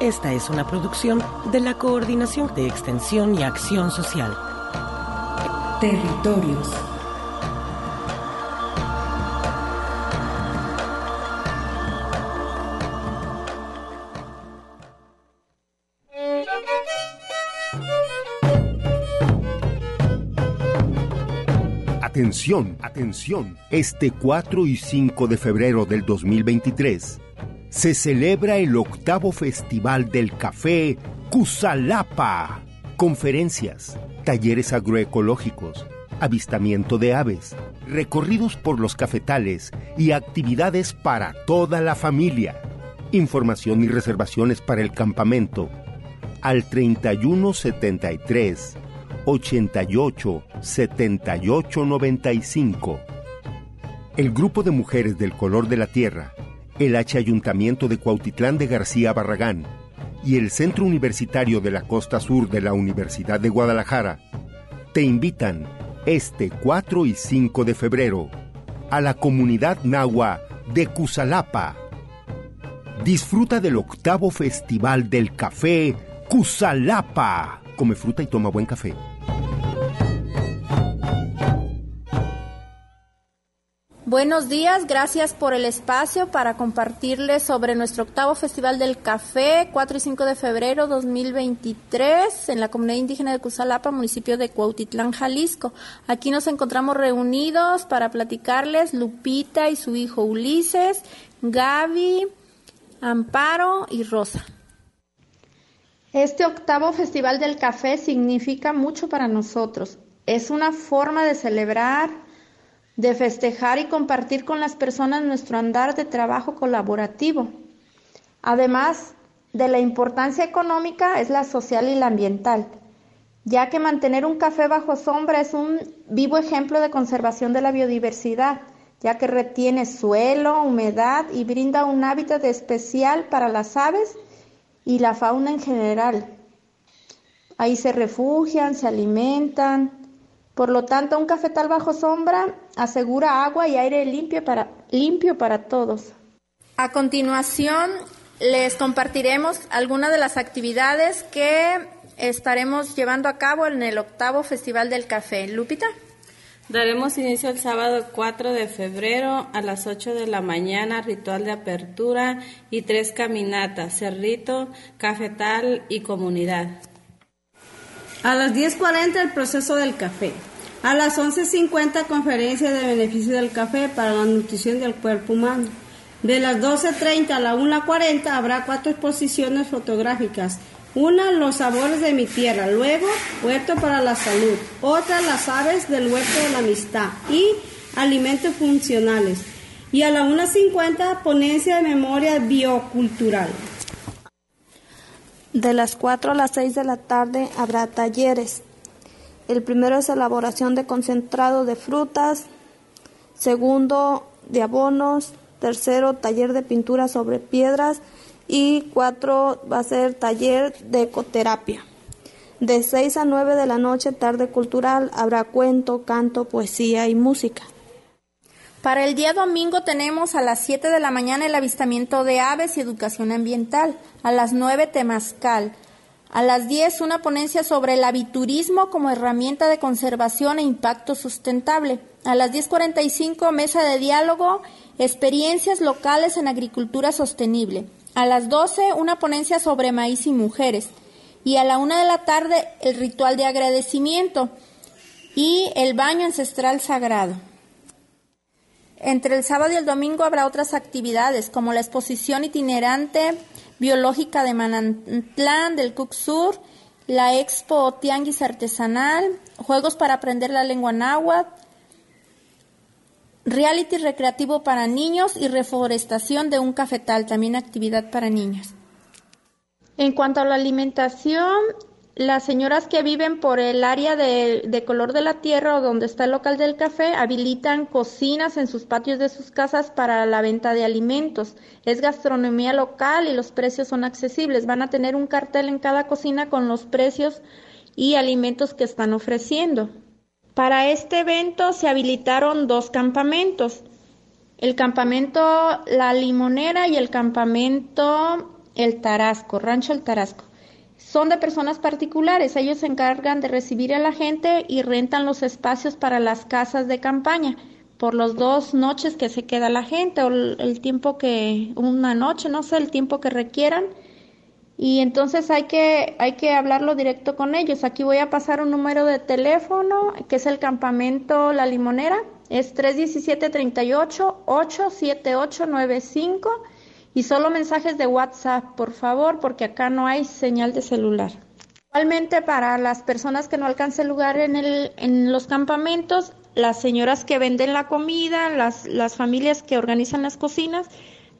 Esta es una producción de la Coordinación de Extensión y Acción Social. Territorios. Atención, atención. Este 4 y 5 de febrero del 2023 se celebra el octavo Festival del Café Cusalapa. Conferencias, talleres agroecológicos, avistamiento de aves, recorridos por los cafetales y actividades para toda la familia. Información y reservaciones para el campamento al 3173 88 78 95. El grupo de mujeres del color de la tierra, el H Ayuntamiento de Cuautitlán de García Barragán y el Centro Universitario de la Costa Sur de la Universidad de Guadalajara te invitan este 4 y 5 de febrero a la comunidad nahua de Cusalapa. Disfruta del octavo Festival del Café Cusalapa. Come fruta y toma buen café. Buenos días, gracias por el espacio para compartirles sobre nuestro octavo Festival del Café, 4 y 5 de febrero 2023, en la comunidad indígena de Cusalapa, municipio de Cuautitlán, Jalisco. Aquí nos encontramos reunidos para platicarles Lupita y su hijo Ulises, Gaby, Amparo y Rosa. Este octavo Festival del Café significa mucho para nosotros. Es una forma de celebrar de festejar y compartir con las personas nuestro andar de trabajo colaborativo. Además de la importancia económica es la social y la ambiental, ya que mantener un café bajo sombra es un vivo ejemplo de conservación de la biodiversidad, ya que retiene suelo, humedad y brinda un hábitat especial para las aves y la fauna en general. Ahí se refugian, se alimentan, por lo tanto, un cafetal bajo sombra asegura agua y aire limpio para, limpio para todos. A continuación, les compartiremos algunas de las actividades que estaremos llevando a cabo en el octavo Festival del Café. Lupita. Daremos inicio el sábado 4 de febrero a las 8 de la mañana, ritual de apertura y tres caminatas, cerrito, cafetal y comunidad. A las 10.40 el proceso del café. A las 11.50 conferencia de beneficio del café para la nutrición del cuerpo humano. De las 12.30 a la 1.40 habrá cuatro exposiciones fotográficas. Una, los sabores de mi tierra. Luego, huerto para la salud. Otra, las aves del huerto de la amistad. Y alimentos funcionales. Y a la 1.50, ponencia de memoria biocultural. De las 4 a las 6 de la tarde habrá talleres. El primero es elaboración de concentrado de frutas. Segundo, de abonos. Tercero, taller de pintura sobre piedras. Y cuatro, va a ser taller de ecoterapia. De 6 a 9 de la noche, tarde cultural, habrá cuento, canto, poesía y música. Para el día domingo tenemos a las 7 de la mañana el avistamiento de aves y educación ambiental, a las 9 temazcal, a las 10 una ponencia sobre el aviturismo como herramienta de conservación e impacto sustentable, a las 10.45 mesa de diálogo, experiencias locales en agricultura sostenible, a las 12 una ponencia sobre maíz y mujeres, y a la una de la tarde el ritual de agradecimiento y el baño ancestral sagrado. Entre el sábado y el domingo habrá otras actividades como la exposición itinerante biológica de Manantlán del Cook Sur, la expo Tianguis Artesanal, juegos para aprender la lengua náhuatl, reality recreativo para niños y reforestación de un cafetal, también actividad para niños. En cuanto a la alimentación, las señoras que viven por el área de, color de la tierra o donde está el local del café habilitan cocinas en sus patios de sus casas para la venta de alimentos. Es gastronomía local y los precios son accesibles. Van a tener un cartel en cada cocina con los precios y alimentos que están ofreciendo. Para este evento se habilitaron dos campamentos, el campamento La Limonera y el campamento El Tarasco, Rancho El Tarasco. Son de personas particulares, ellos se encargan de recibir a la gente y rentan los espacios para las casas de campaña por las dos noches que se queda la gente o el tiempo que, una noche, no sé, el tiempo que requieran. Y entonces hay que, hay que hablarlo directo con ellos. Aquí voy a pasar un número de teléfono, que es el campamento La Limonera, es 317-38-87895 y solo mensajes de WhatsApp, por favor, porque acá no hay señal de celular. Igualmente para las personas que no alcancen lugar en, el, en los campamentos, las señoras que venden la comida, las, las familias que organizan las cocinas,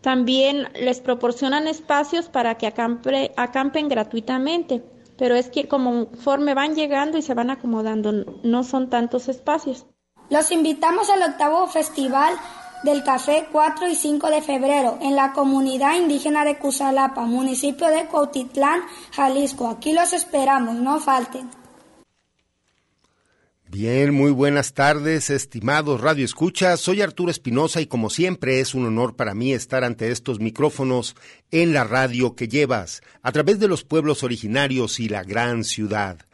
también les proporcionan espacios para que acampen gratuitamente, pero es que conforme van llegando y se van acomodando, no son tantos espacios. Los invitamos al octavo Festival del Café 4 y 5 de febrero en la comunidad indígena de Cusalapa, municipio de Cuautitlán, Jalisco. Aquí los esperamos, no falten. Bien, muy buenas tardes, estimados Radio Escucha. Soy Arturo Espinosa y como siempre es un honor para mí estar ante estos micrófonos en la radio que llevas a través de los pueblos originarios y la gran ciudad.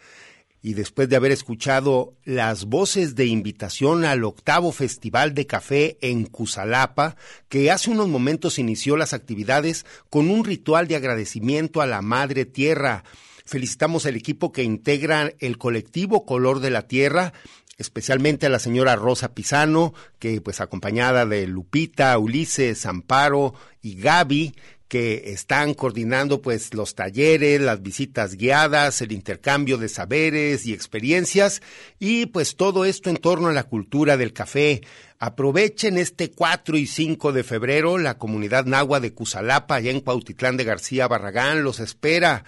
Y después de haber escuchado las voces de invitación al octavo Festival de Café en Cusalapa, que hace unos momentos inició las actividades con un ritual de agradecimiento a la Madre Tierra, Felicitamos al equipo que integra el colectivo Color de la Tierra, especialmente a la señora Rosa Pisano, que pues acompañada de Lupita, Ulises, Amparo y Gaby, que están coordinando pues los talleres, las visitas guiadas, el intercambio de saberes y experiencias y pues todo esto en torno a la cultura del café. Aprovechen este 4 y 5 de febrero, la comunidad nahua de Cusalapa, allá en Cuautitlán de García Barragán, los espera.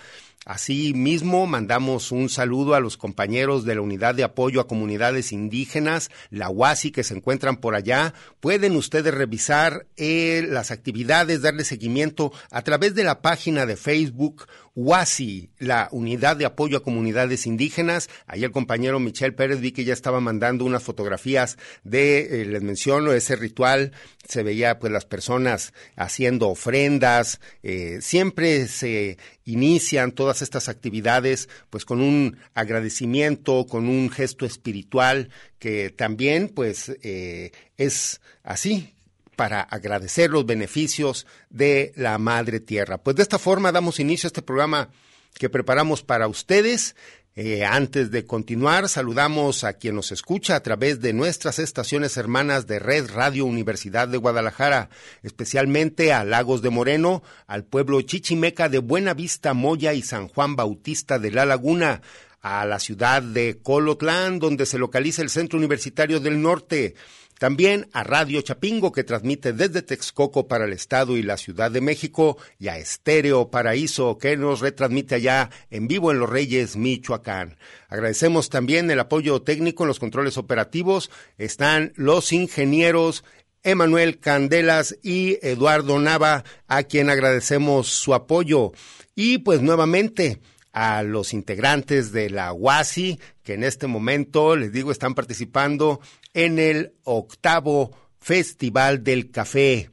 Asimismo, mandamos un saludo a los compañeros de la Unidad de Apoyo a Comunidades Indígenas, la UASI, que se encuentran por allá. Pueden ustedes revisar eh, las actividades, darle seguimiento a través de la página de Facebook UASI, la Unidad de Apoyo a Comunidades Indígenas. Ahí el compañero Michel Pérez vi que ya estaba mandando unas fotografías de, eh, les menciono, ese ritual. Se veía pues las personas haciendo ofrendas. Eh, siempre se inician todas estas actividades pues con un agradecimiento, con un gesto espiritual que también pues eh, es así para agradecer los beneficios de la Madre Tierra. Pues de esta forma damos inicio a este programa que preparamos para ustedes. Eh, antes de continuar, saludamos a quien nos escucha a través de nuestras estaciones hermanas de Red Radio Universidad de Guadalajara, especialmente a Lagos de Moreno, al pueblo chichimeca de Buenavista, Moya y San Juan Bautista de la Laguna, a la ciudad de Colotlán, donde se localiza el Centro Universitario del Norte, también a Radio Chapingo, que transmite desde Texcoco para el Estado y la Ciudad de México, y a Estéreo Paraíso, que nos retransmite allá en vivo en Los Reyes, Michoacán. Agradecemos también el apoyo técnico en los controles operativos. Están los ingenieros Emanuel Candelas y Eduardo Nava, a quien agradecemos su apoyo. Y pues nuevamente, a los integrantes de la UASI, que en este momento, les digo, están participando en el octavo Festival del Café.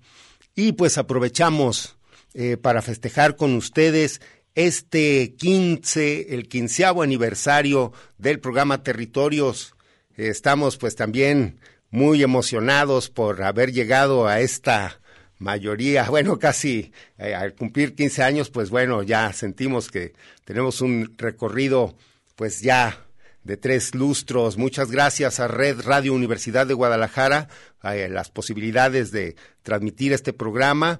Y pues aprovechamos eh, para festejar con ustedes este 15, el quinceavo aniversario del programa Territorios. estamos pues también muy emocionados por haber llegado a esta mayoría, bueno, casi eh, al cumplir 15 años, pues bueno, ya sentimos que tenemos un recorrido, pues ya de tres lustros. Muchas gracias a Red Radio Universidad de Guadalajara, a eh, las posibilidades de transmitir este programa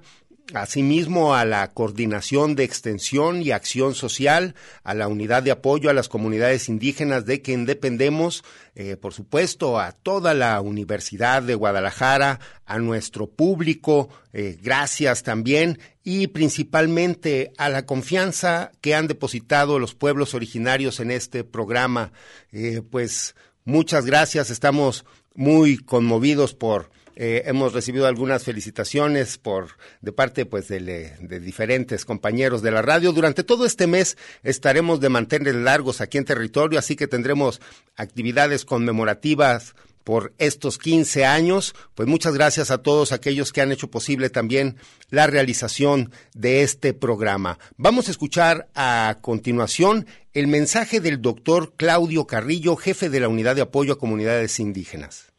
asimismo a la coordinación de extensión y acción social, a la unidad de apoyo a las comunidades indígenas de quien dependemos, eh, por supuesto, a toda la Universidad de Guadalajara, a nuestro público, eh, gracias también, y principalmente a la confianza que han depositado los pueblos originarios en este programa. Eh, pues muchas gracias, estamos muy conmovidos por eh, hemos recibido algunas felicitaciones por de parte pues de, de, diferentes compañeros de la radio. Durante todo este mes estaremos de mantener largos aquí en territorio, así que tendremos actividades conmemorativas por estos 15 años. Pues muchas gracias a todos aquellos que han hecho posible también la realización de este programa. Vamos a escuchar a continuación el mensaje del doctor Claudio Carrillo, jefe de la Unidad de Apoyo a Comunidades Indígenas.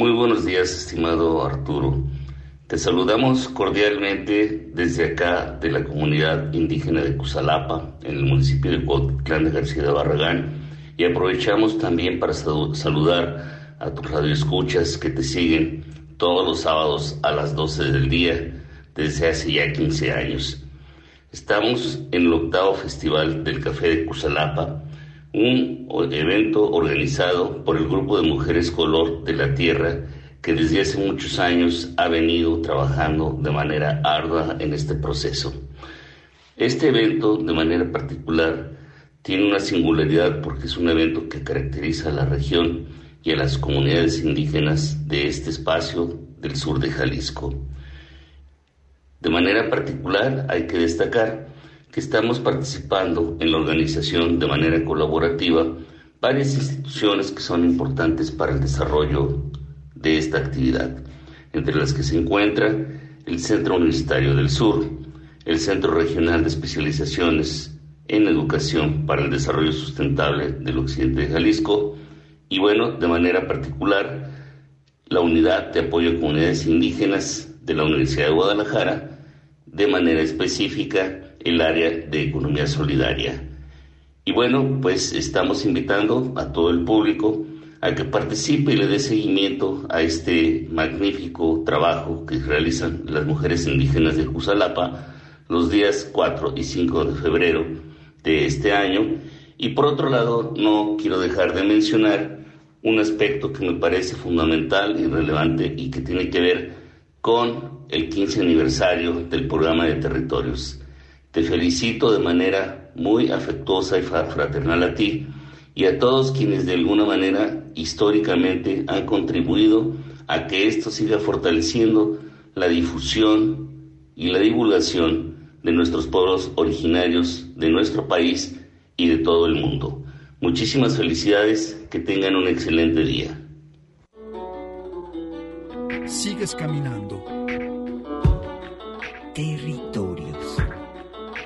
Muy buenos días, estimado Arturo. Te saludamos cordialmente desde acá de la comunidad indígena de Cusalapa, en el municipio de Cuauhtlán de García de Barragán, y aprovechamos también para saludar a tus radioescuchas que te siguen todos los sábados a las 12 del día desde hace ya 15 años. Estamos en el octavo Festival del Café de Cusalapa, un evento organizado por el Grupo de Mujeres Color de la Tierra que desde hace muchos años ha venido trabajando de manera ardua en este proceso. Este evento, de manera particular, tiene una singularidad porque es un evento que caracteriza a la región y a las comunidades indígenas de este espacio del sur de Jalisco. De manera particular, hay que destacar que estamos participando en la organización de manera colaborativa varias instituciones que son importantes para el desarrollo de esta actividad, entre las que se encuentra el Centro Universitario del Sur, el Centro Regional de Especializaciones en Educación para el Desarrollo Sustentable del Occidente de Jalisco y bueno, de manera particular, la Unidad de Apoyo a Comunidades Indígenas de la Universidad de Guadalajara, de manera específica el área de economía solidaria. Y bueno, pues estamos invitando a todo el público a que participe y le dé seguimiento a este magnífico trabajo que realizan las mujeres indígenas de Cusalapa los días 4 y 5 de febrero de este año. Y por otro lado, no quiero dejar de mencionar un aspecto que me parece fundamental y relevante y que tiene que ver con el 15 aniversario del programa de territorios. Te felicito de manera muy afectuosa y fraternal a ti y a todos quienes de alguna manera históricamente han contribuido a que esto siga fortaleciendo la difusión y la divulgación de nuestros pueblos originarios de nuestro país y de todo el mundo. Muchísimas felicidades, que tengan un excelente día. Sigues caminando. Territorio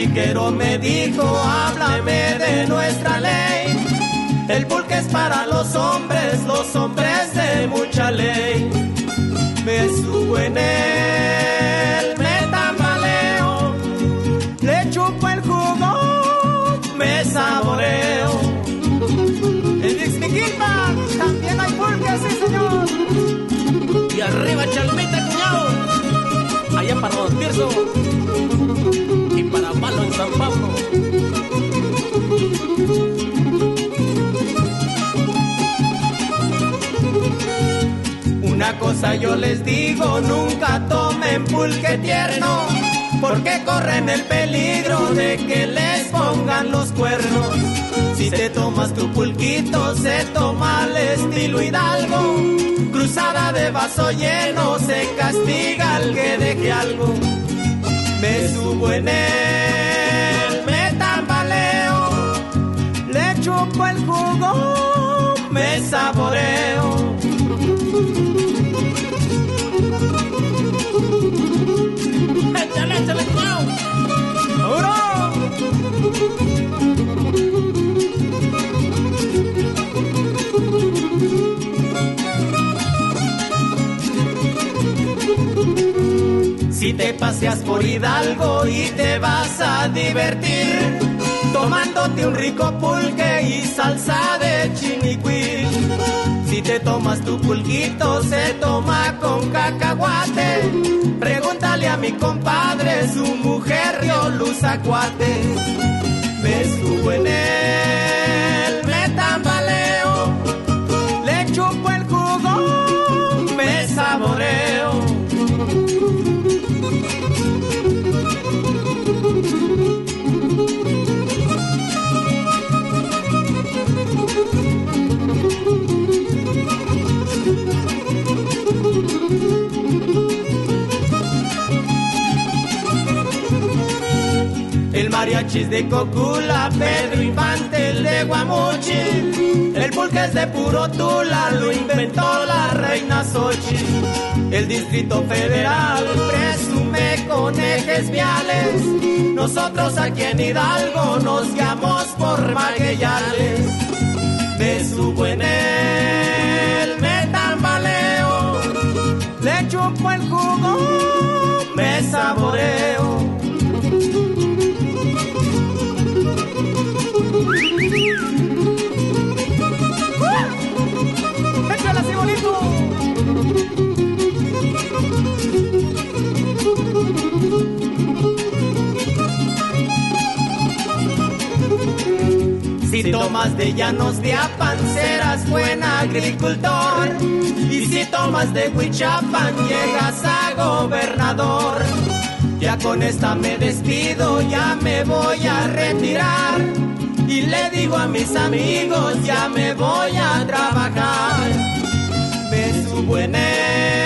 El tachiquero me dijo, háblame de nuestra ley. El pulque es para los hombres, los hombres de mucha ley. Me subo en él, me tambaleo, le chupo el jugo, me saboreo también hay pulque, sí señor. Y arriba Chalmita, cuñado. Allá para Tirso. En San Pablo. cosa yo les digo, nunca tomen pulque tierno, porque corren el peligro de que les pongan los cuernos. Si te tomas tu pulquito, se toma al estilo hidalgo. Cruzada de vaso lleno, se castiga Me subo en él, me tambaleo, le chupo el jugo, me saboreo. Échale, échale, cuñado. Si te paseas por Hidalgo y te vas a divertir, tomándote un rico pulque y salsa de chinicuil. Si te tomas tu pulquito, se toma con cacahuate. Pregúntale a mi compadre, su mujer dio luz a cuate. Me él, mariachis de Cocula, Pedro Infante, el de Guamuchi. El pulque es de puro tula, lo inventó la reina Sochi. El Distrito Federal presume con ejes viales. Nosotros aquí en Hidalgo nos llamamos por magueyales. Me subo en él, me tambaleo, le chupo el jugo, me saboreo. Si tomas de llanos de Apan, serás buen agricultor. Y si tomas de Huichapan, llegas a gobernador. Ya con esta me despido, ya me voy a retirar. Y le digo a mis amigos, ya me voy a trabajar. Me subo en él,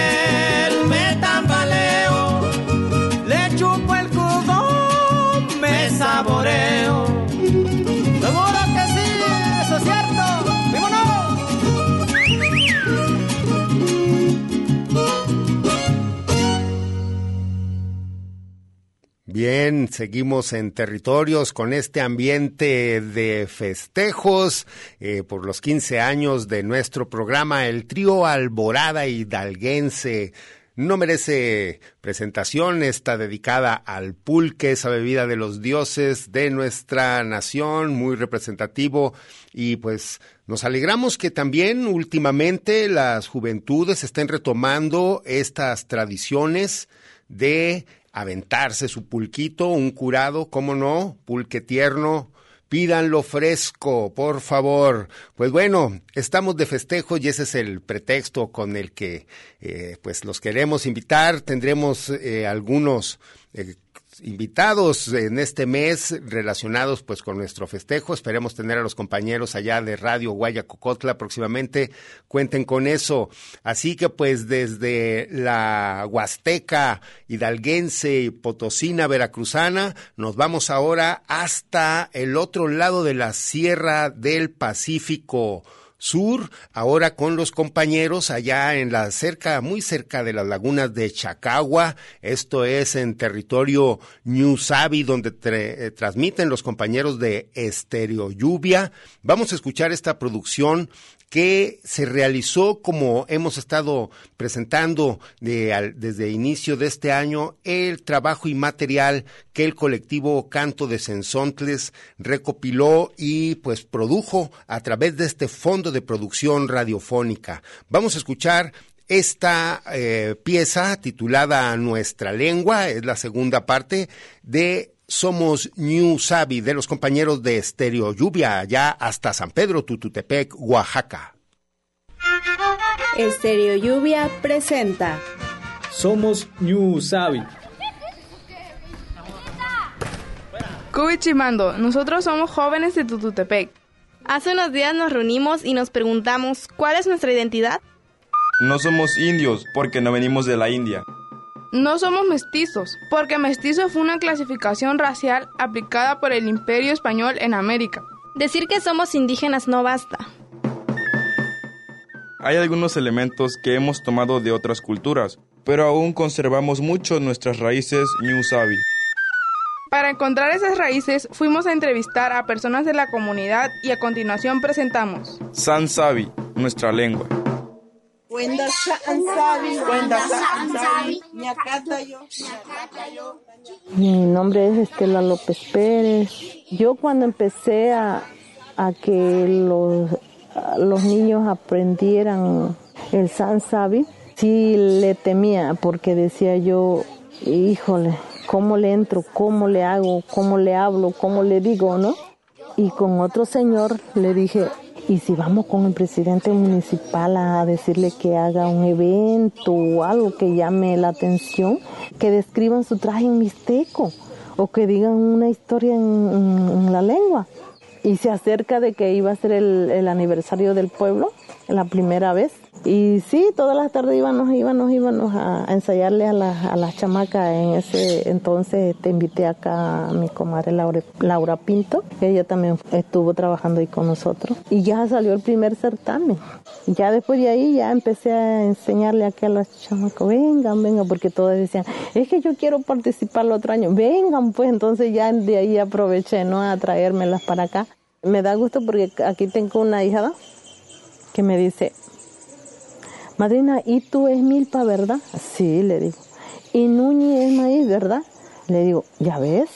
Bien, seguimos en territorios con este ambiente de festejos eh, por los 15 años de nuestro programa, el trío Alborada Hidalguense. No merece presentación, está dedicada al pulque, esa bebida de los dioses de nuestra nación, muy representativo y pues nos alegramos que también últimamente las juventudes estén retomando estas tradiciones de aventarse su pulquito, un curado, cómo no, pulque tierno, pídanlo fresco, por favor. Pues bueno, estamos de festejo y ese es el pretexto con el que eh, pues los queremos invitar. Tendremos eh, algunos eh, invitados en este mes relacionados pues con nuestro festejo. Esperemos tener a los compañeros allá de Radio Guayacocotla próximamente. Cuenten con eso. Así que pues desde la Huasteca hidalguense y potosina veracruzana nos vamos ahora hasta el otro lado de la Sierra del Pacífico. Sur, ahora con los compañeros allá en la cerca, muy cerca de las lagunas de Chacagua, esto es en territorio New Sabi, donde eh, transmiten los compañeros de Estereo Lluvia. Vamos a escuchar esta producción que se realizó como hemos estado presentando de, al, desde inicio de este año el trabajo y material que el colectivo Canto de Sensontles recopiló y pues produjo a través de este fondo de producción radiofónica. Vamos a escuchar esta eh, pieza titulada Nuestra lengua, es la segunda parte de somos New Sabi de los compañeros de Estéreo Lluvia, allá hasta San Pedro Tututepec, Oaxaca. Estereo Lluvia presenta. Somos New Sabi. Cubichimando, nosotros somos jóvenes de Tututepec. Hace unos días nos reunimos y nos preguntamos cuál es nuestra identidad. No somos indios porque no venimos de la India. No somos mestizos, porque mestizo fue una clasificación racial aplicada por el Imperio Español en América. Decir que somos indígenas no basta. Hay algunos elementos que hemos tomado de otras culturas, pero aún conservamos mucho nuestras raíces New Sabi. Para encontrar esas raíces, fuimos a entrevistar a personas de la comunidad y a continuación presentamos San Sabi, nuestra lengua. Mi nombre es Estela López Pérez. Yo cuando empecé a, a que los, a los niños aprendieran el San Sabi, sí le temía porque decía yo, híjole, ¿cómo le entro? ¿Cómo le hago? ¿Cómo le hablo? ¿Cómo le digo? ¿No? Y con otro señor le dije, y si vamos con el presidente municipal a decirle que haga un evento o algo que llame la atención, que describan su traje en mixteco o que digan una historia en, la lengua. Y se acerca de que iba a ser el, aniversario del pueblo, la primera vez. Y sí, todas las tardes íbamos, íbamos, íbamos a, ensayarle a las a la chamacas. En ese entonces te invité acá a mi comadre Laura, Laura Pinto, que ella también estuvo trabajando ahí con nosotros. Y ya salió el primer certamen. Ya después de ahí ya empecé a enseñarle aquí a las chamacas, vengan, vengan, porque todas decían, es que yo quiero participar el otro año, vengan pues, entonces ya de ahí aproveché, ¿no? A traérmelas para acá. Me da gusto porque aquí tengo una hija que me dice, Madrina, ¿y tú es milpa, verdad? Sí, le digo. ¿Y Nuñi es maíz, verdad? Le digo, ¿ya ves?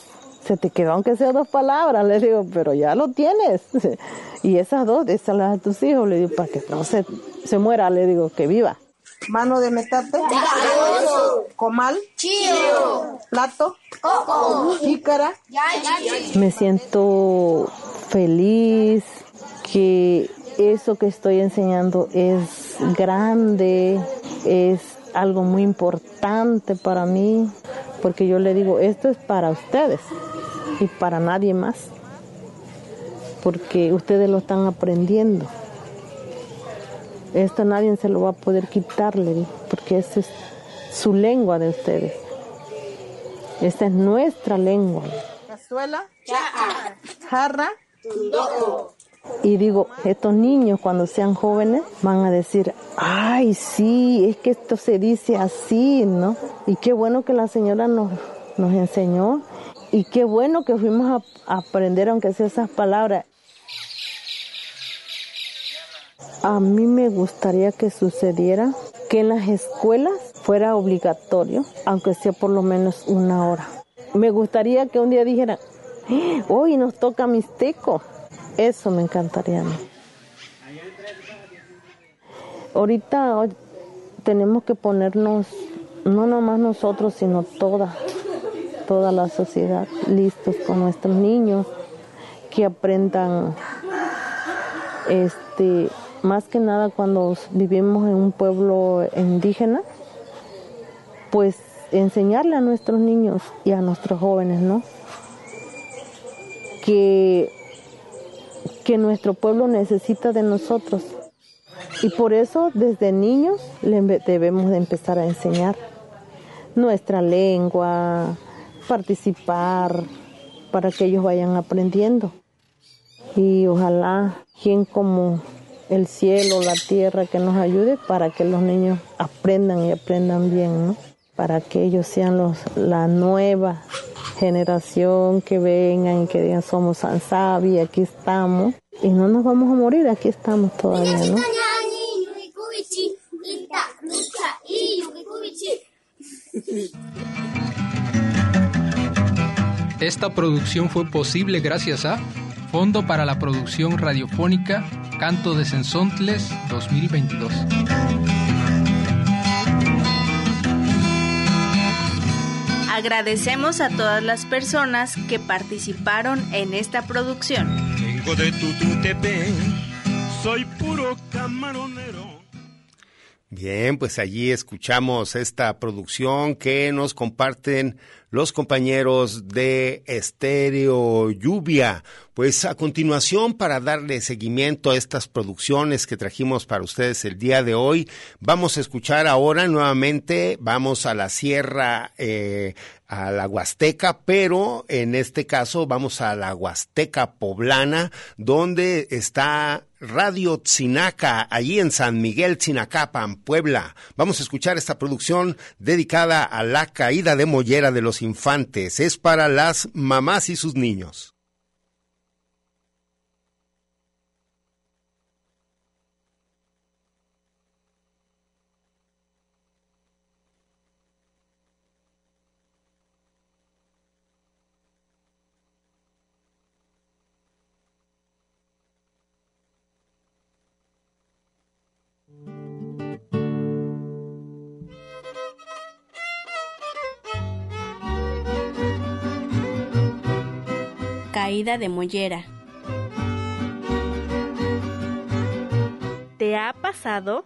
Se te quedó aunque sea dos palabras, le digo, pero ya lo tienes. Y esas dos, esas las a tus hijos, le digo, para que no se, se muera, le digo, que viva. Mano de metate. Comal. Chío. Plato. Coco. Jícara. Me siento feliz que eso que estoy enseñando es grande, es algo muy importante para mí, porque yo le digo, esto es para ustedes y para nadie más, porque ustedes lo están aprendiendo. Esto nadie se lo va a poder quitarle, porque esa es su lengua de ustedes. Esta es nuestra lengua. Cazuela. Jarra. Y digo, estos niños cuando sean jóvenes van a decir, ay, sí, es que esto se dice así, ¿no? Y qué bueno que la señora nos, nos enseñó y qué bueno que fuimos a, aprender aunque sea esas palabras. A mí me gustaría que sucediera que en las escuelas fuera obligatorio, aunque sea por lo menos una hora. Me gustaría que un día dijeran, hoy nos toca mixteco. Eso me encantaría. Ahorita tenemos que ponernos, no nomás nosotros, sino toda, toda la sociedad, listos con nuestros niños, que aprendan, este, más que nada cuando vivimos en un pueblo indígena, pues enseñarle a nuestros niños y a nuestros jóvenes, ¿no? Que que nuestro pueblo necesita de nosotros. Y por eso desde niños debemos de empezar a enseñar nuestra lengua, participar, para que ellos vayan aprendiendo. Y ojalá quien como el cielo, la tierra, que nos ayude para que los niños aprendan y aprendan bien, ¿no? Para que ellos sean los, la nueva generación que vengan y que digan somos Sansabi, aquí estamos. Y no nos vamos a morir, aquí estamos todavía. Esta producción fue posible gracias a Fondo para la Producción Radiofónica Canto de Sensontles 2022. Agradecemos a todas las personas que participaron en esta producción. Vengo de Tututepec, soy puro camaronero. Bien, pues allí escuchamos esta producción que nos comparten los compañeros de Estéreo Lluvia. Pues a continuación, para darle seguimiento a estas producciones que trajimos para ustedes el día de hoy, vamos a escuchar ahora nuevamente, vamos a la Sierra, eh, a la Huasteca, pero en este caso vamos a la Huasteca Poblana, donde está Radio Tzinaca, allí en San Miguel Tzinacapan, Puebla. Vamos a escuchar esta producción dedicada a la caída de mollera de los infantes. Es para las mamás y sus niños. Caída de mollera. ¿Te ha pasado?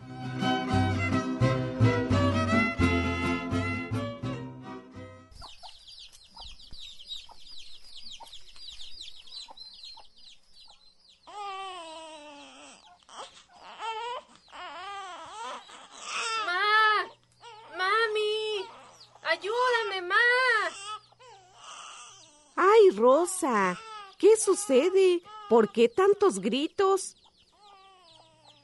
¿Qué sucede? ¿Por qué tantos gritos?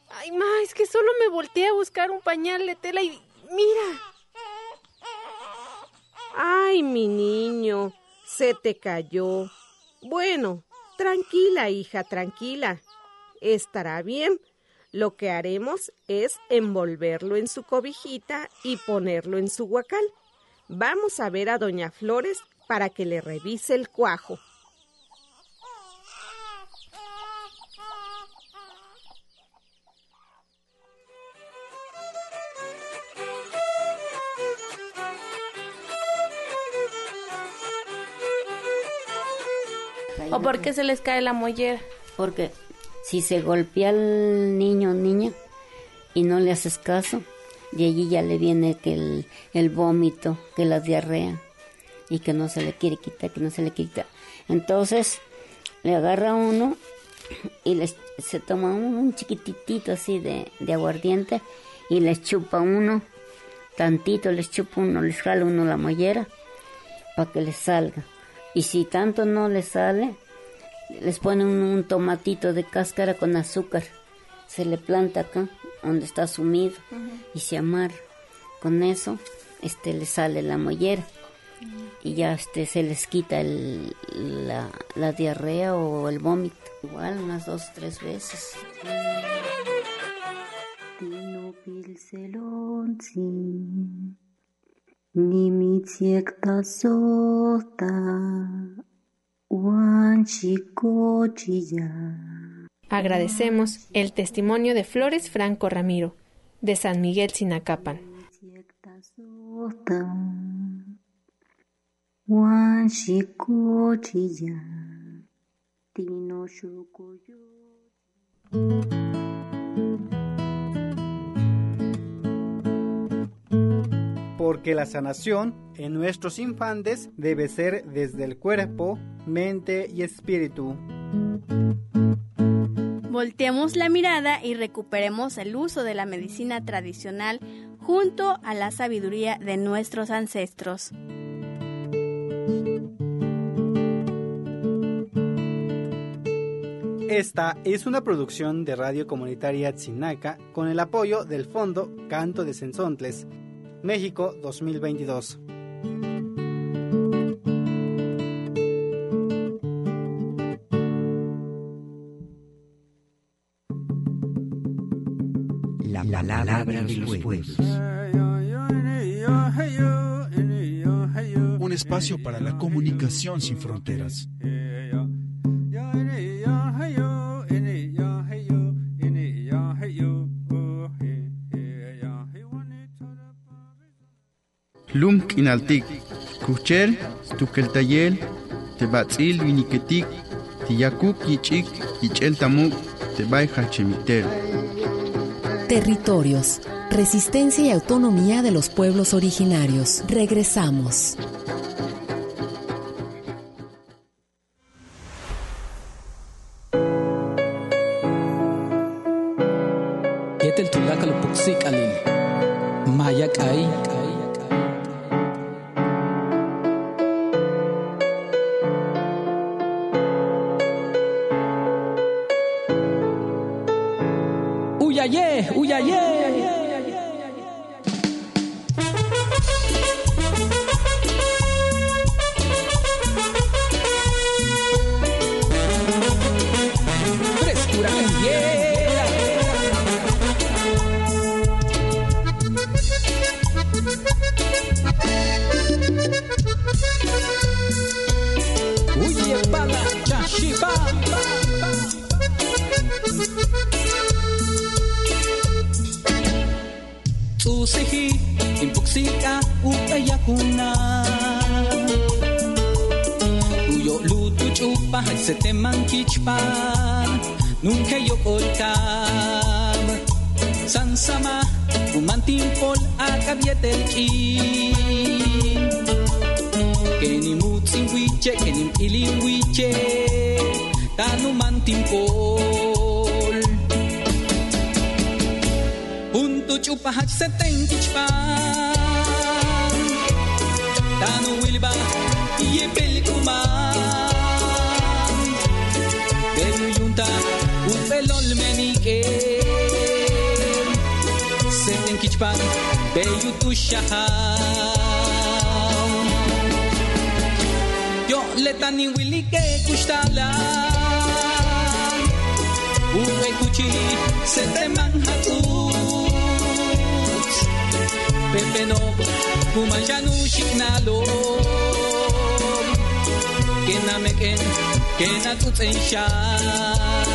Ay, ma, es que solo me volteé a buscar un pañal de tela y mira. Ay, mi niño, se te cayó. Bueno, tranquila, hija, tranquila. Estará bien. Lo que haremos es envolverlo en su cobijita y ponerlo en su guacal. Vamos a ver a doña Flores para que le revise el cuajo. ¿O por qué se les cae la mollera? Porque si se golpea al niño o niña y no le haces caso, de allí ya le viene que el, el vómito, que la diarrea y que no se le quiere quitar, que no se le quita. Entonces le agarra uno y les, se toma un, un chiquititito así de, de aguardiente y les chupa uno, tantito les chupa uno, les jala uno la mollera para que les salga. Y si tanto no les sale, les ponen un, tomatito de cáscara con azúcar. Se le planta acá, donde está sumido, y se amarra. Con eso, este, le sale la mollera. Y ya este, se les quita el, la, la diarrea o el vómito. Igual, unas dos, tres veces. Agradecemos el testimonio de Flores Franco Ramiro, de San Miguel Sinacapan. Porque la sanación en nuestros infantes debe ser desde el cuerpo, mente y espíritu. Volteemos la mirada y recuperemos el uso de la medicina tradicional junto a la sabiduría de nuestros ancestros. Esta es una producción de Radio Comunitaria Tzinaca con el apoyo del Fondo Canto de Sensontles, México 2022. La palabra de los pueblos. Un espacio para la comunicación sin fronteras. Lum kinaltik, kuchel, tukeltayel, tebatzil viniketik, tiyakuk yichik, yichel tamuk, tebay hachemitel. Territorios, resistencia y autonomía de los pueblos originarios. Regresamos. Você tem que te parar. Tá no Willy Bar e é película. Pero junta o pelol menique. Você tem que te parar. Veio tu chahal. Yo letani Willy que custa lá. O ecuti se te manhatú ven beno kuman shanu shinalo kena meken kena tutsen shan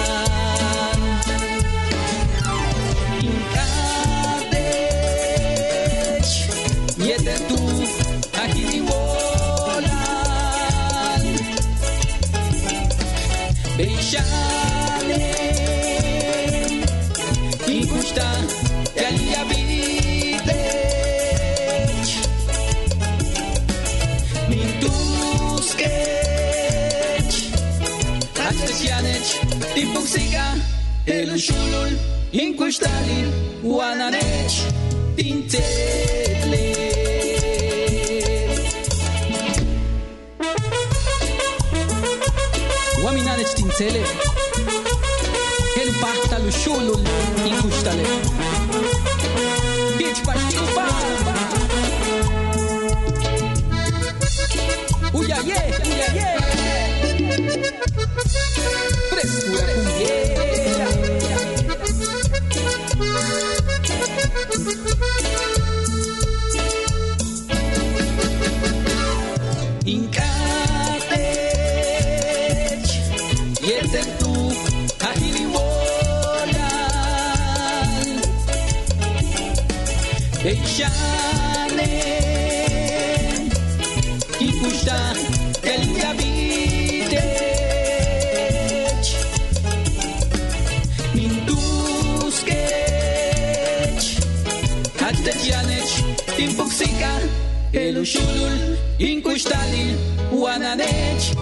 Elushulul Inkustalin Wananech Tintele Waminanech Tintele El Bahtalu Shulul Inkustalil Wananech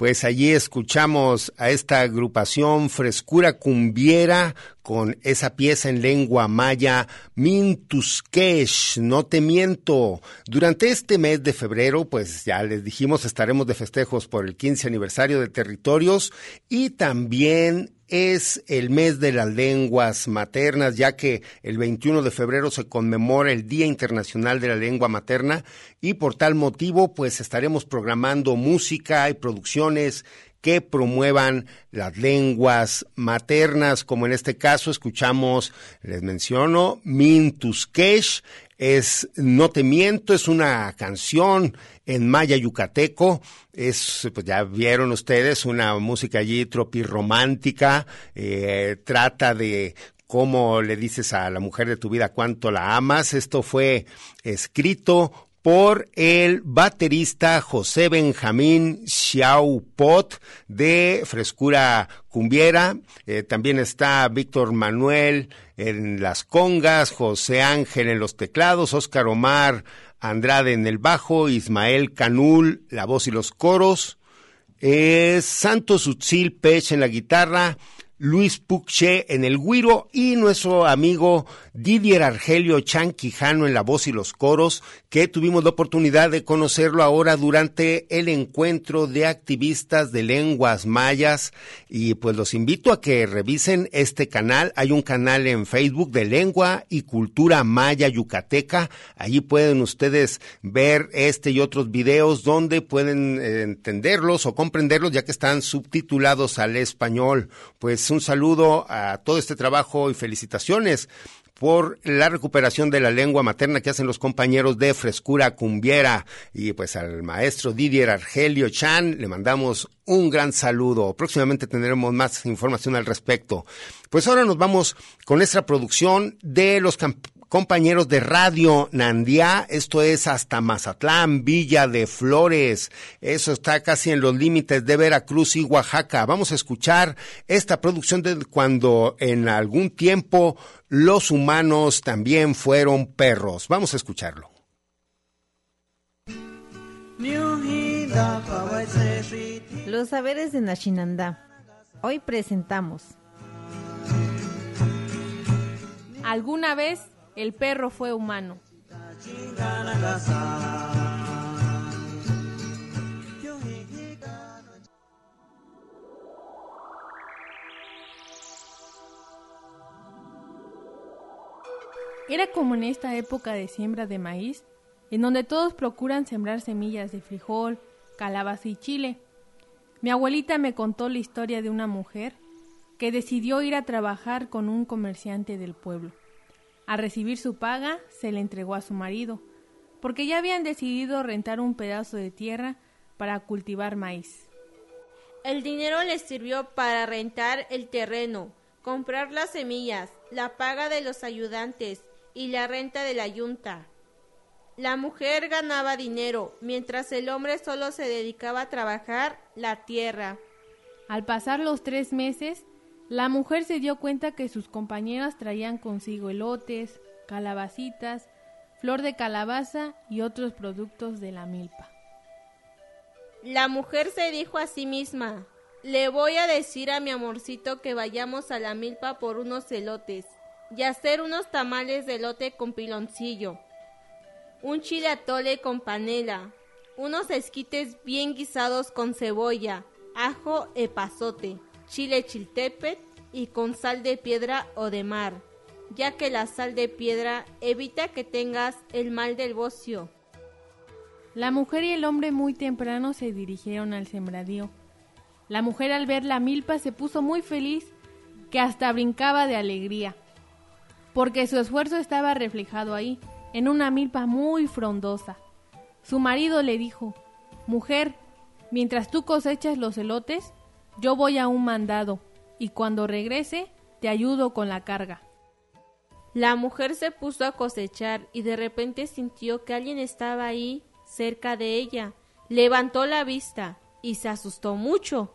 pues allí escuchamos a esta agrupación Frescura Cumbiera con esa pieza en lengua maya Mintuskesh, no te miento. Durante este mes de febrero, pues ya les dijimos, estaremos de festejos por el 15 aniversario de Territorios y también es el mes de las lenguas maternas, ya que el 21 de febrero se conmemora el Día Internacional de la Lengua Materna y por tal motivo pues estaremos programando música y producciones que promuevan las lenguas maternas, como en este caso escuchamos, les menciono, Mintuskesh, es No te miento, es una canción en maya yucateco, es, pues ya vieron ustedes, una música allí tropirromántica, eh, trata de cómo le dices a la mujer de tu vida cuánto la amas. Esto fue escrito por el baterista José Benjamín Pot de Frescura Cumbiera. Eh, también está Víctor Manuel en las congas, José Ángel en los teclados, Óscar Omar Andrade en el bajo, Ismael Canul, la voz y los coros, eh, Santos Utzil Pech en la guitarra, Luis Puche en el guiro y nuestro amigo Didier Argelio Chanquijano en la voz y los coros, que tuvimos la oportunidad de conocerlo ahora durante el encuentro de activistas de lenguas mayas. Y pues los invito a que revisen este canal. Hay un canal en Facebook de lengua y cultura maya yucateca. Allí pueden ustedes ver este y otros videos donde pueden eh, entenderlos o comprenderlos ya que están subtitulados al español. Pues un saludo a todo este trabajo y felicitaciones por la recuperación de la lengua materna que hacen los compañeros de Frescura Cumbiera y pues al maestro Didier Argelio Chan le mandamos un gran saludo. Próximamente tendremos más información al respecto. Pues ahora nos vamos con nuestra producción de los compañeros de Radio Nandía, esto es hasta Mazatlán, Villa de Flores, eso está casi en los límites de Veracruz y Oaxaca. Vamos a escuchar esta producción de cuando en algún tiempo los humanos también fueron perros. Vamos a escucharlo. Los saberes de Nashinandá. Hoy presentamos. Alguna vez el perro fue humano. Era como en esta época de siembra de maíz, en donde todos procuran sembrar semillas de frijol, calabaza y chile. Mi abuelita me contó la historia de una mujer que decidió ir a trabajar con un comerciante del pueblo. Al recibir su paga, se le entregó a su marido, porque ya habían decidido rentar un pedazo de tierra para cultivar maíz. El dinero les sirvió para rentar el terreno, comprar las semillas, la paga de los ayudantes y la renta de la yunta. La mujer ganaba dinero, mientras el hombre solo se dedicaba a trabajar la tierra. Al pasar los tres meses, la mujer se dio cuenta que sus compañeras traían consigo elotes, calabacitas, flor de calabaza y otros productos de la milpa. La mujer se dijo a sí misma, le voy a decir a mi amorcito que vayamos a la milpa por unos elotes y hacer unos tamales de elote con piloncillo, un chile atole con panela, unos esquites bien guisados con cebolla, ajo e pasote chile chiltepet y con sal de piedra o de mar, ya que la sal de piedra evita que tengas el mal del bocio. La mujer y el hombre muy temprano se dirigieron al sembradío. La mujer al ver la milpa se puso muy feliz, que hasta brincaba de alegría, porque su esfuerzo estaba reflejado ahí, en una milpa muy frondosa. Su marido le dijo, Mujer, mientras tú cosechas los elotes, yo voy a un mandado y cuando regrese te ayudo con la carga. La mujer se puso a cosechar y de repente sintió que alguien estaba ahí cerca de ella. Levantó la vista y se asustó mucho.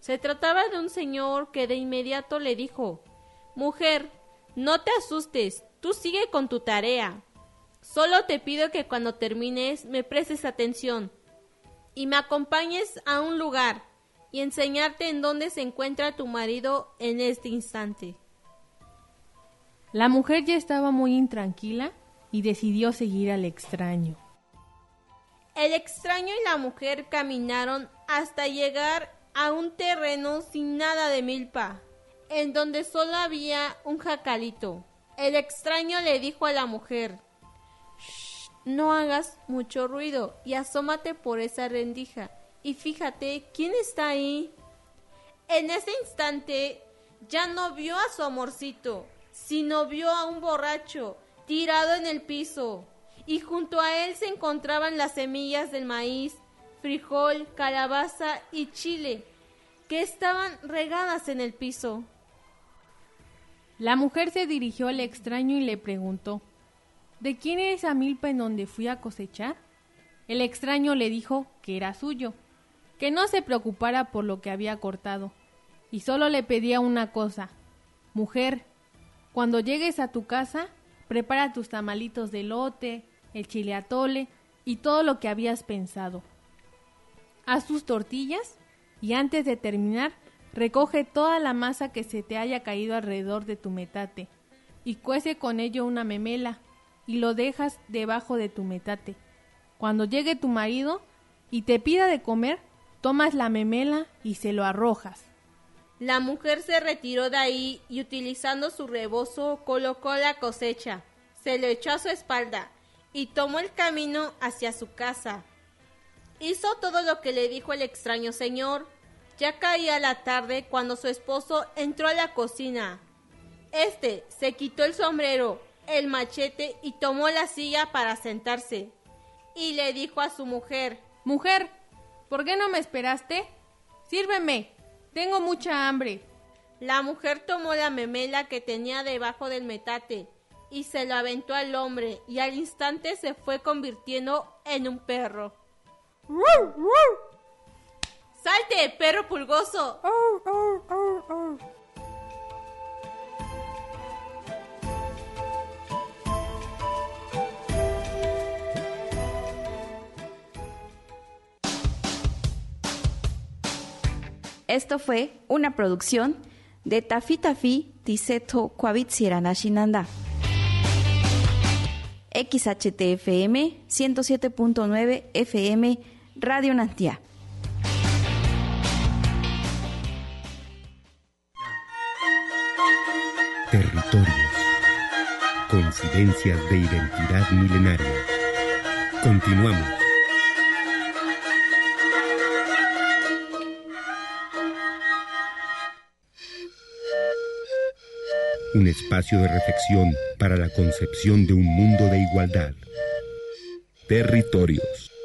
Se trataba de un señor que de inmediato le dijo Mujer, no te asustes, tú sigue con tu tarea. Solo te pido que cuando termines me prestes atención y me acompañes a un lugar y enseñarte en dónde se encuentra tu marido en este instante. La mujer ya estaba muy intranquila y decidió seguir al extraño. El extraño y la mujer caminaron hasta llegar a un terreno sin nada de milpa. en donde solo había un jacalito. El extraño le dijo a la mujer, "Shh, no hagas mucho ruido y asómate por esa rendija y fíjate quién está ahí. En ese instante ya no vio a su amorcito, sino vio a un borracho tirado en el piso, y junto a él se encontraban las semillas del maíz, frijol, calabaza y chile, que estaban regadas en el piso. La mujer se dirigió al extraño y le preguntó, ¿De quién es esa milpa en donde fui a cosechar? El extraño le dijo que era suyo, que no se preocupara por lo que había cortado, y solo le pedía una cosa, Mujer, cuando llegues a tu casa, prepara tus tamalitos de lote, el chile atole y todo lo que habías pensado. Haz tus tortillas y antes de terminar, recoge toda la masa que se te haya caído alrededor de tu metate y cuece con ello una memela y lo dejas debajo de tu metate. Cuando llegue tu marido y te pida de comer, tomas la memela y se lo arrojas. La mujer se retiró de ahí y utilizando su rebozo colocó la cosecha, se lo echó a su espalda y tomó el camino hacia su casa. Hizo todo lo que le dijo el extraño señor. Ya caía la tarde cuando su esposo entró a la cocina. Este se quitó el sombrero, el machete y tomó la silla para sentarse. Y le dijo a su mujer, Mujer, ¿por qué no me esperaste? Sírveme, tengo mucha hambre. La mujer tomó la memela que tenía debajo del metate y se lo aventó al hombre y al instante se fue convirtiendo en un perro. ¡Salte, perro pulgoso! Esto fue una producción de Tafi Tafi Tiseto Shinanda. XHTFM 107.9 FM Radio Nantia. Territorios. Coincidencias de identidad milenaria. Continuamos. Un espacio de reflexión para la concepción de un mundo de igualdad. Territorios.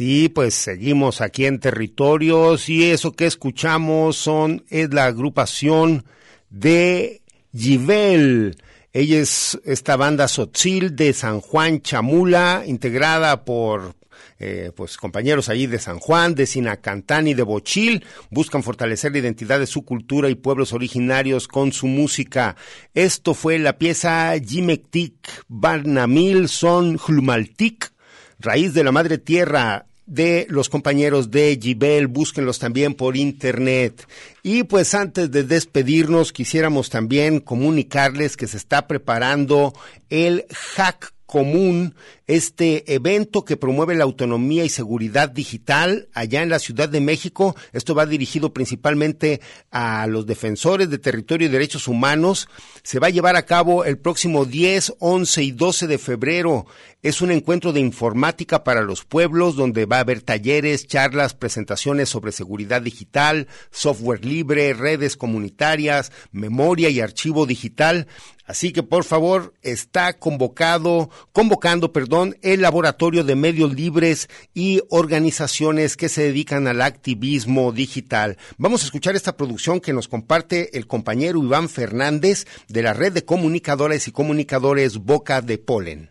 Sí, pues seguimos aquí en territorios y eso que escuchamos son es la agrupación de Givel. Ella es esta banda Sotzil de San Juan Chamula, integrada por eh, pues compañeros allí de San Juan, de Sinacantán y de Bochil, buscan fortalecer la identidad de su cultura y pueblos originarios con su música. Esto fue la pieza Jimektik Barnamil Son Hlumaltik, raíz de la madre tierra de los compañeros de Gibel, búsquenlos también por internet. Y pues antes de despedirnos, quisiéramos también comunicarles que se está preparando el Hack Común, este evento que promueve la autonomía y seguridad digital allá en la Ciudad de México. Esto va dirigido principalmente a los defensores de territorio y derechos humanos. Se va a llevar a cabo el próximo 10, 11 y 12 de febrero. Es un encuentro de informática para los pueblos donde va a haber talleres, charlas, presentaciones sobre seguridad digital, software libre, redes comunitarias, memoria y archivo digital. Así que por favor está convocado, convocando, perdón, el Laboratorio de Medios Libres y organizaciones que se dedican al activismo digital. Vamos a escuchar esta producción que nos comparte el compañero Iván Fernández de la Red de Comunicadores y Comunicadores Boca de Polen.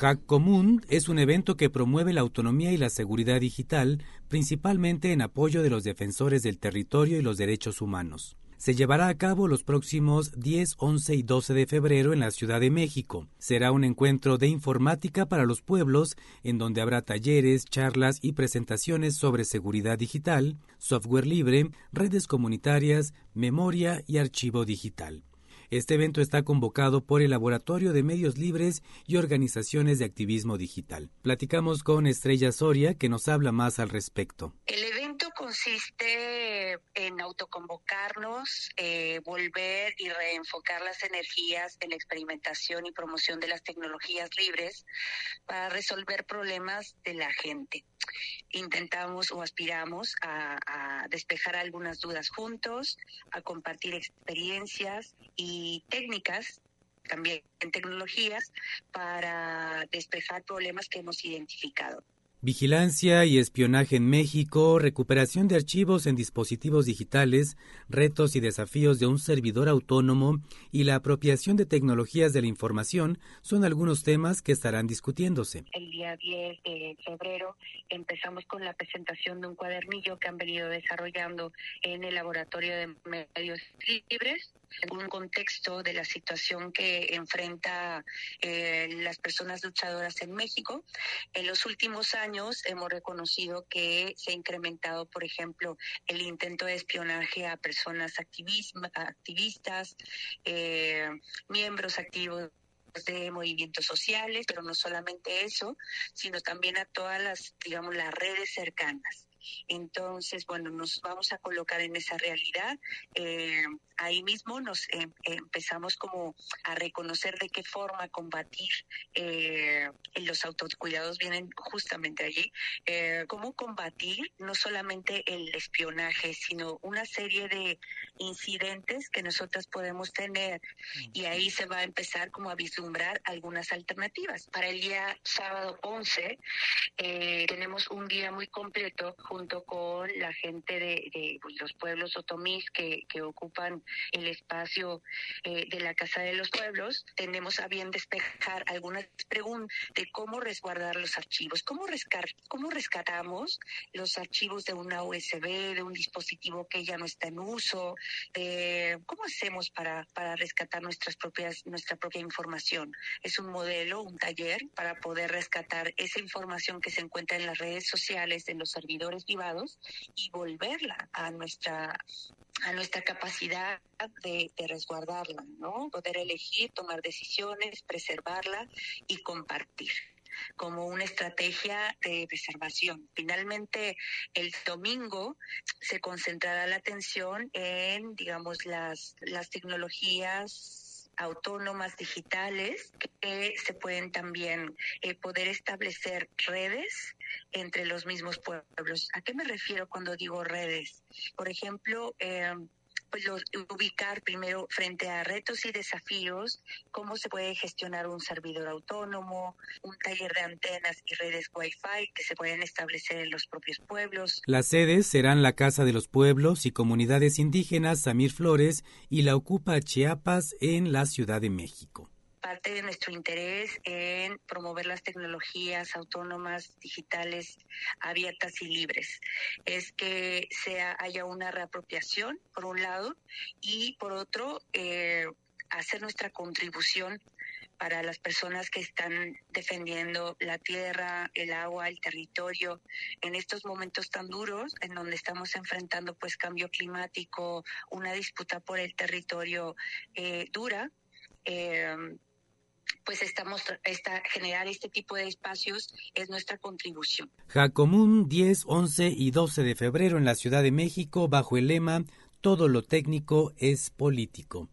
Hack Común es un evento que promueve la autonomía y la seguridad digital, principalmente en apoyo de los defensores del territorio y los derechos humanos. Se llevará a cabo los próximos 10, 11 y 12 de febrero en la Ciudad de México. Será un encuentro de informática para los pueblos, en donde habrá talleres, charlas y presentaciones sobre seguridad digital, software libre, redes comunitarias, memoria y archivo digital. Este evento está convocado por el Laboratorio de Medios Libres y organizaciones de activismo digital. Platicamos con Estrella Soria, que nos habla más al respecto. El evento consiste en autoconvocarnos, eh, volver y reenfocar las energías en la experimentación y promoción de las tecnologías libres para resolver problemas de la gente. Intentamos o aspiramos a, a despejar algunas dudas juntos, a compartir experiencias y técnicas también en tecnologías para despejar problemas que hemos identificado. Vigilancia y espionaje en México, recuperación de archivos en dispositivos digitales, retos y desafíos de un servidor autónomo y la apropiación de tecnologías de la información son algunos temas que estarán discutiéndose. El día 10 de febrero empezamos con la presentación de un cuadernillo que han venido desarrollando en el Laboratorio de Medios Libres un contexto de la situación que enfrenta eh, las personas luchadoras en México. En los últimos años hemos reconocido que se ha incrementado, por ejemplo, el intento de espionaje a personas activistas, eh, miembros activos de movimientos sociales, pero no solamente eso, sino también a todas las, digamos, las redes cercanas. Entonces, bueno, nos vamos a colocar en esa realidad. Eh, ahí mismo nos eh, empezamos como a reconocer de qué forma combatir eh, los autocuidados vienen justamente allí. Eh, cómo combatir no solamente el espionaje, sino una serie de incidentes que nosotros podemos tener y ahí se va a empezar como a vislumbrar algunas alternativas. Para el día sábado 11 tenemos un día muy completo junto con la gente de, pues, los pueblos otomís que, ocupan el espacio eh, de la Casa de los Pueblos, tenemos a bien despejar algunas preguntas de cómo resguardar los archivos, cómo, rescar cómo rescatamos los archivos de una USB, de un dispositivo que ya no está en uso, de cómo hacemos para, para rescatar nuestras propias, nuestra propia información. Es un modelo, un taller para poder rescatar esa información que se encuentra en las redes sociales, en los servidores y volverla a nuestra a nuestra capacidad de, de, resguardarla, ¿no? Poder elegir, tomar decisiones, preservarla y compartir como una estrategia de preservación. Finalmente, el domingo se concentrará la atención en, digamos, las, las tecnologías autónomas digitales que se pueden también eh, poder establecer redes entre los mismos pueblos. ¿A qué me refiero cuando digo redes? Por ejemplo, eh, pues ubicar primero frente a retos y desafíos, cómo se puede gestionar un servidor autónomo, un taller de antenas y redes Wi-Fi que se pueden establecer en los propios pueblos. Las sedes serán la Casa de los Pueblos y Comunidades Indígenas Samir Flores y la Ocupa Chiapas en la Ciudad de México parte de nuestro interés en promover las tecnologías autónomas, digitales, abiertas y libres. Es que sea, haya una reapropiación, por un lado, y por otro, eh, hacer nuestra contribución para las personas que están defendiendo la tierra, el agua, el territorio, en estos momentos tan duros en donde estamos enfrentando pues cambio climático, una disputa por el territorio eh, dura. Eh, pues estamos esta, generar este tipo de espacios es nuestra contribución. Jacomún 10, 11 y 12 de febrero en la Ciudad de México bajo el lema Todo lo técnico es político.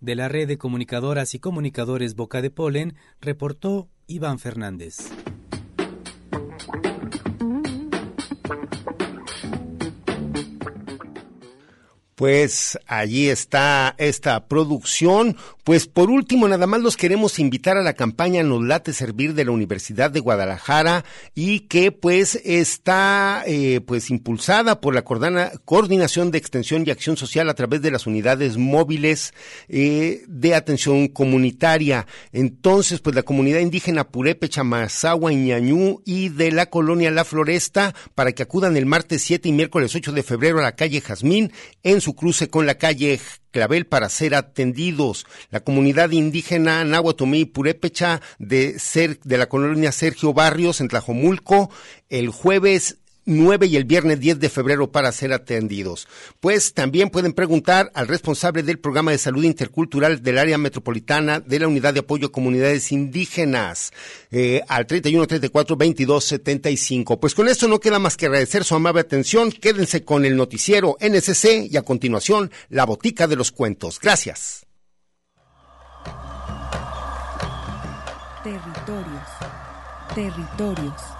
De la red de comunicadoras y comunicadores Boca de Polen reportó Iván Fernández. Pues allí está esta producción. Pues por último, nada más los queremos invitar a la campaña Nos late servir de la Universidad de Guadalajara y que pues está eh, pues impulsada por la Coordinación de Extensión y Acción Social a través de las unidades móviles eh, de atención comunitaria. Entonces, pues la comunidad indígena Purépecha, Mazagua, Iñañú y de la colonia La Floresta para que acudan el martes 7 y miércoles 8 de febrero a la calle Jazmín en su cruce con la calle Clavel para ser atendidos. La comunidad indígena Nahuatomí Purépecha de, de la colonia Sergio Barrios en Tlajomulco el jueves 9 y el viernes 10 de febrero para ser atendidos. Pues también pueden preguntar al responsable del programa de salud intercultural del área metropolitana de la Unidad de Apoyo a Comunidades Indígenas eh, al 31 34 22 75. Pues con esto no queda más que agradecer su amable atención. Quédense con el noticiero NSC y a continuación la botica de los cuentos. Gracias. Territorios. Territorios.